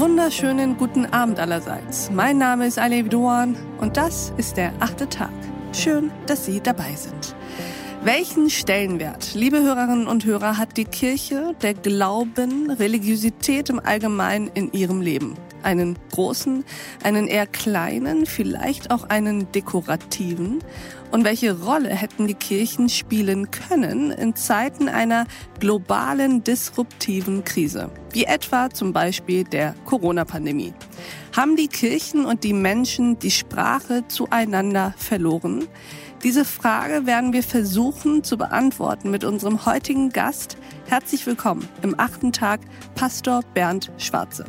wunderschönen guten Abend allerseits. Mein Name ist Alev Doan und das ist der achte Tag. Schön, dass Sie dabei sind. Welchen Stellenwert, liebe Hörerinnen und Hörer, hat die Kirche, der Glauben, Religiosität im Allgemeinen in Ihrem Leben? Einen großen, einen eher kleinen, vielleicht auch einen dekorativen? Und welche Rolle hätten die Kirchen spielen können in Zeiten einer globalen disruptiven Krise, wie etwa zum Beispiel der Corona-Pandemie? Haben die Kirchen und die Menschen die Sprache zueinander verloren? Diese Frage werden wir versuchen zu beantworten mit unserem heutigen Gast. Herzlich willkommen im achten Tag, Pastor Bernd Schwarze.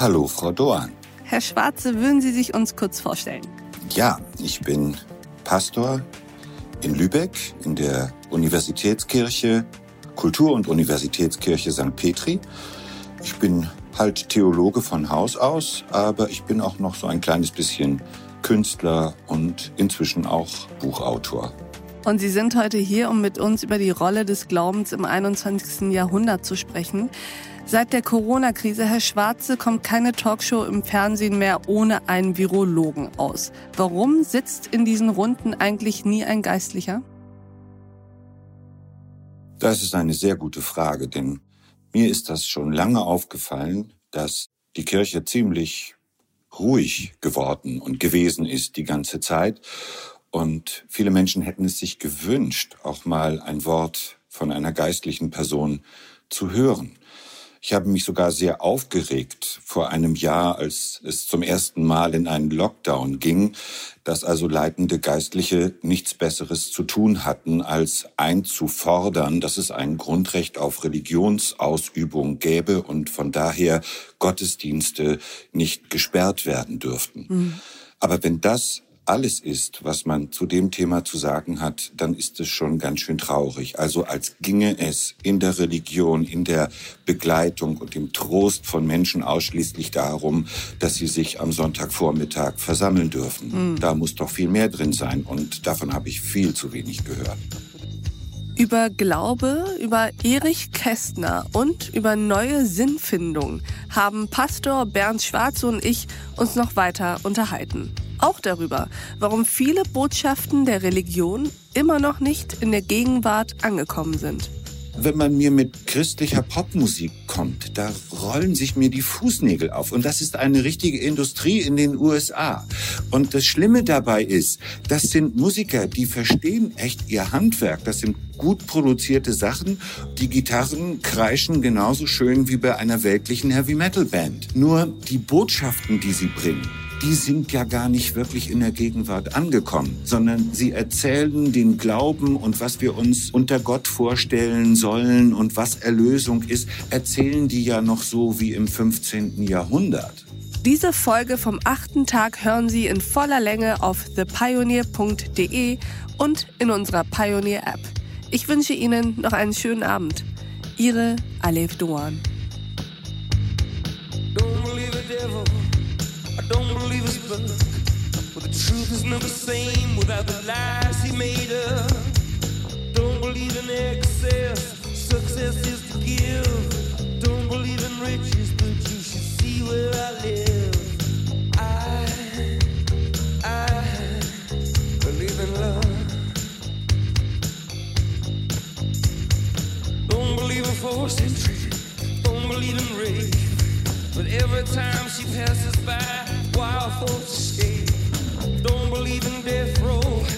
Hallo, Frau Doan. Herr Schwarze, würden Sie sich uns kurz vorstellen? Ja, ich bin Pastor in Lübeck in der Universitätskirche, Kultur- und Universitätskirche St. Petri. Ich bin halt Theologe von Haus aus, aber ich bin auch noch so ein kleines bisschen Künstler und inzwischen auch Buchautor. Und Sie sind heute hier, um mit uns über die Rolle des Glaubens im 21. Jahrhundert zu sprechen. Seit der Corona-Krise, Herr Schwarze, kommt keine Talkshow im Fernsehen mehr ohne einen Virologen aus. Warum sitzt in diesen Runden eigentlich nie ein Geistlicher? Das ist eine sehr gute Frage, denn mir ist das schon lange aufgefallen, dass die Kirche ziemlich ruhig geworden und gewesen ist die ganze Zeit. Und viele Menschen hätten es sich gewünscht, auch mal ein Wort von einer geistlichen Person zu hören. Ich habe mich sogar sehr aufgeregt vor einem Jahr, als es zum ersten Mal in einen Lockdown ging, dass also leitende Geistliche nichts Besseres zu tun hatten, als einzufordern, dass es ein Grundrecht auf Religionsausübung gäbe und von daher Gottesdienste nicht gesperrt werden dürften. Mhm. Aber wenn das alles ist, was man zu dem Thema zu sagen hat, dann ist es schon ganz schön traurig. Also als ginge es in der Religion, in der Begleitung und im Trost von Menschen ausschließlich darum, dass sie sich am Sonntagvormittag versammeln dürfen. Mhm. Da muss doch viel mehr drin sein und davon habe ich viel zu wenig gehört. Über Glaube, über Erich Kästner und über neue Sinnfindung haben Pastor Bernd Schwarz und ich uns noch weiter unterhalten. Auch darüber, warum viele Botschaften der Religion immer noch nicht in der Gegenwart angekommen sind. Wenn man mir mit christlicher Popmusik kommt, da rollen sich mir die Fußnägel auf. Und das ist eine richtige Industrie in den USA. Und das Schlimme dabei ist, das sind Musiker, die verstehen echt ihr Handwerk. Das sind gut produzierte Sachen. Die Gitarren kreischen genauso schön wie bei einer weltlichen Heavy-Metal-Band. Nur die Botschaften, die sie bringen, die sind ja gar nicht wirklich in der Gegenwart angekommen, sondern sie erzählen den Glauben und was wir uns unter Gott vorstellen sollen und was Erlösung ist, erzählen die ja noch so wie im 15. Jahrhundert. Diese Folge vom achten Tag hören Sie in voller Länge auf thepioneer.de und in unserer Pioneer App. Ich wünsche Ihnen noch einen schönen Abend. Ihre Alef Doan. But the truth is never the same without the lies he made up. Don't believe in excess, success is to give. Don't believe in riches, but you should see where I live. I, I believe in love. Don't believe in force entry, don't believe in rage. But every time she passes by, wild folks escape. Don't believe in death row.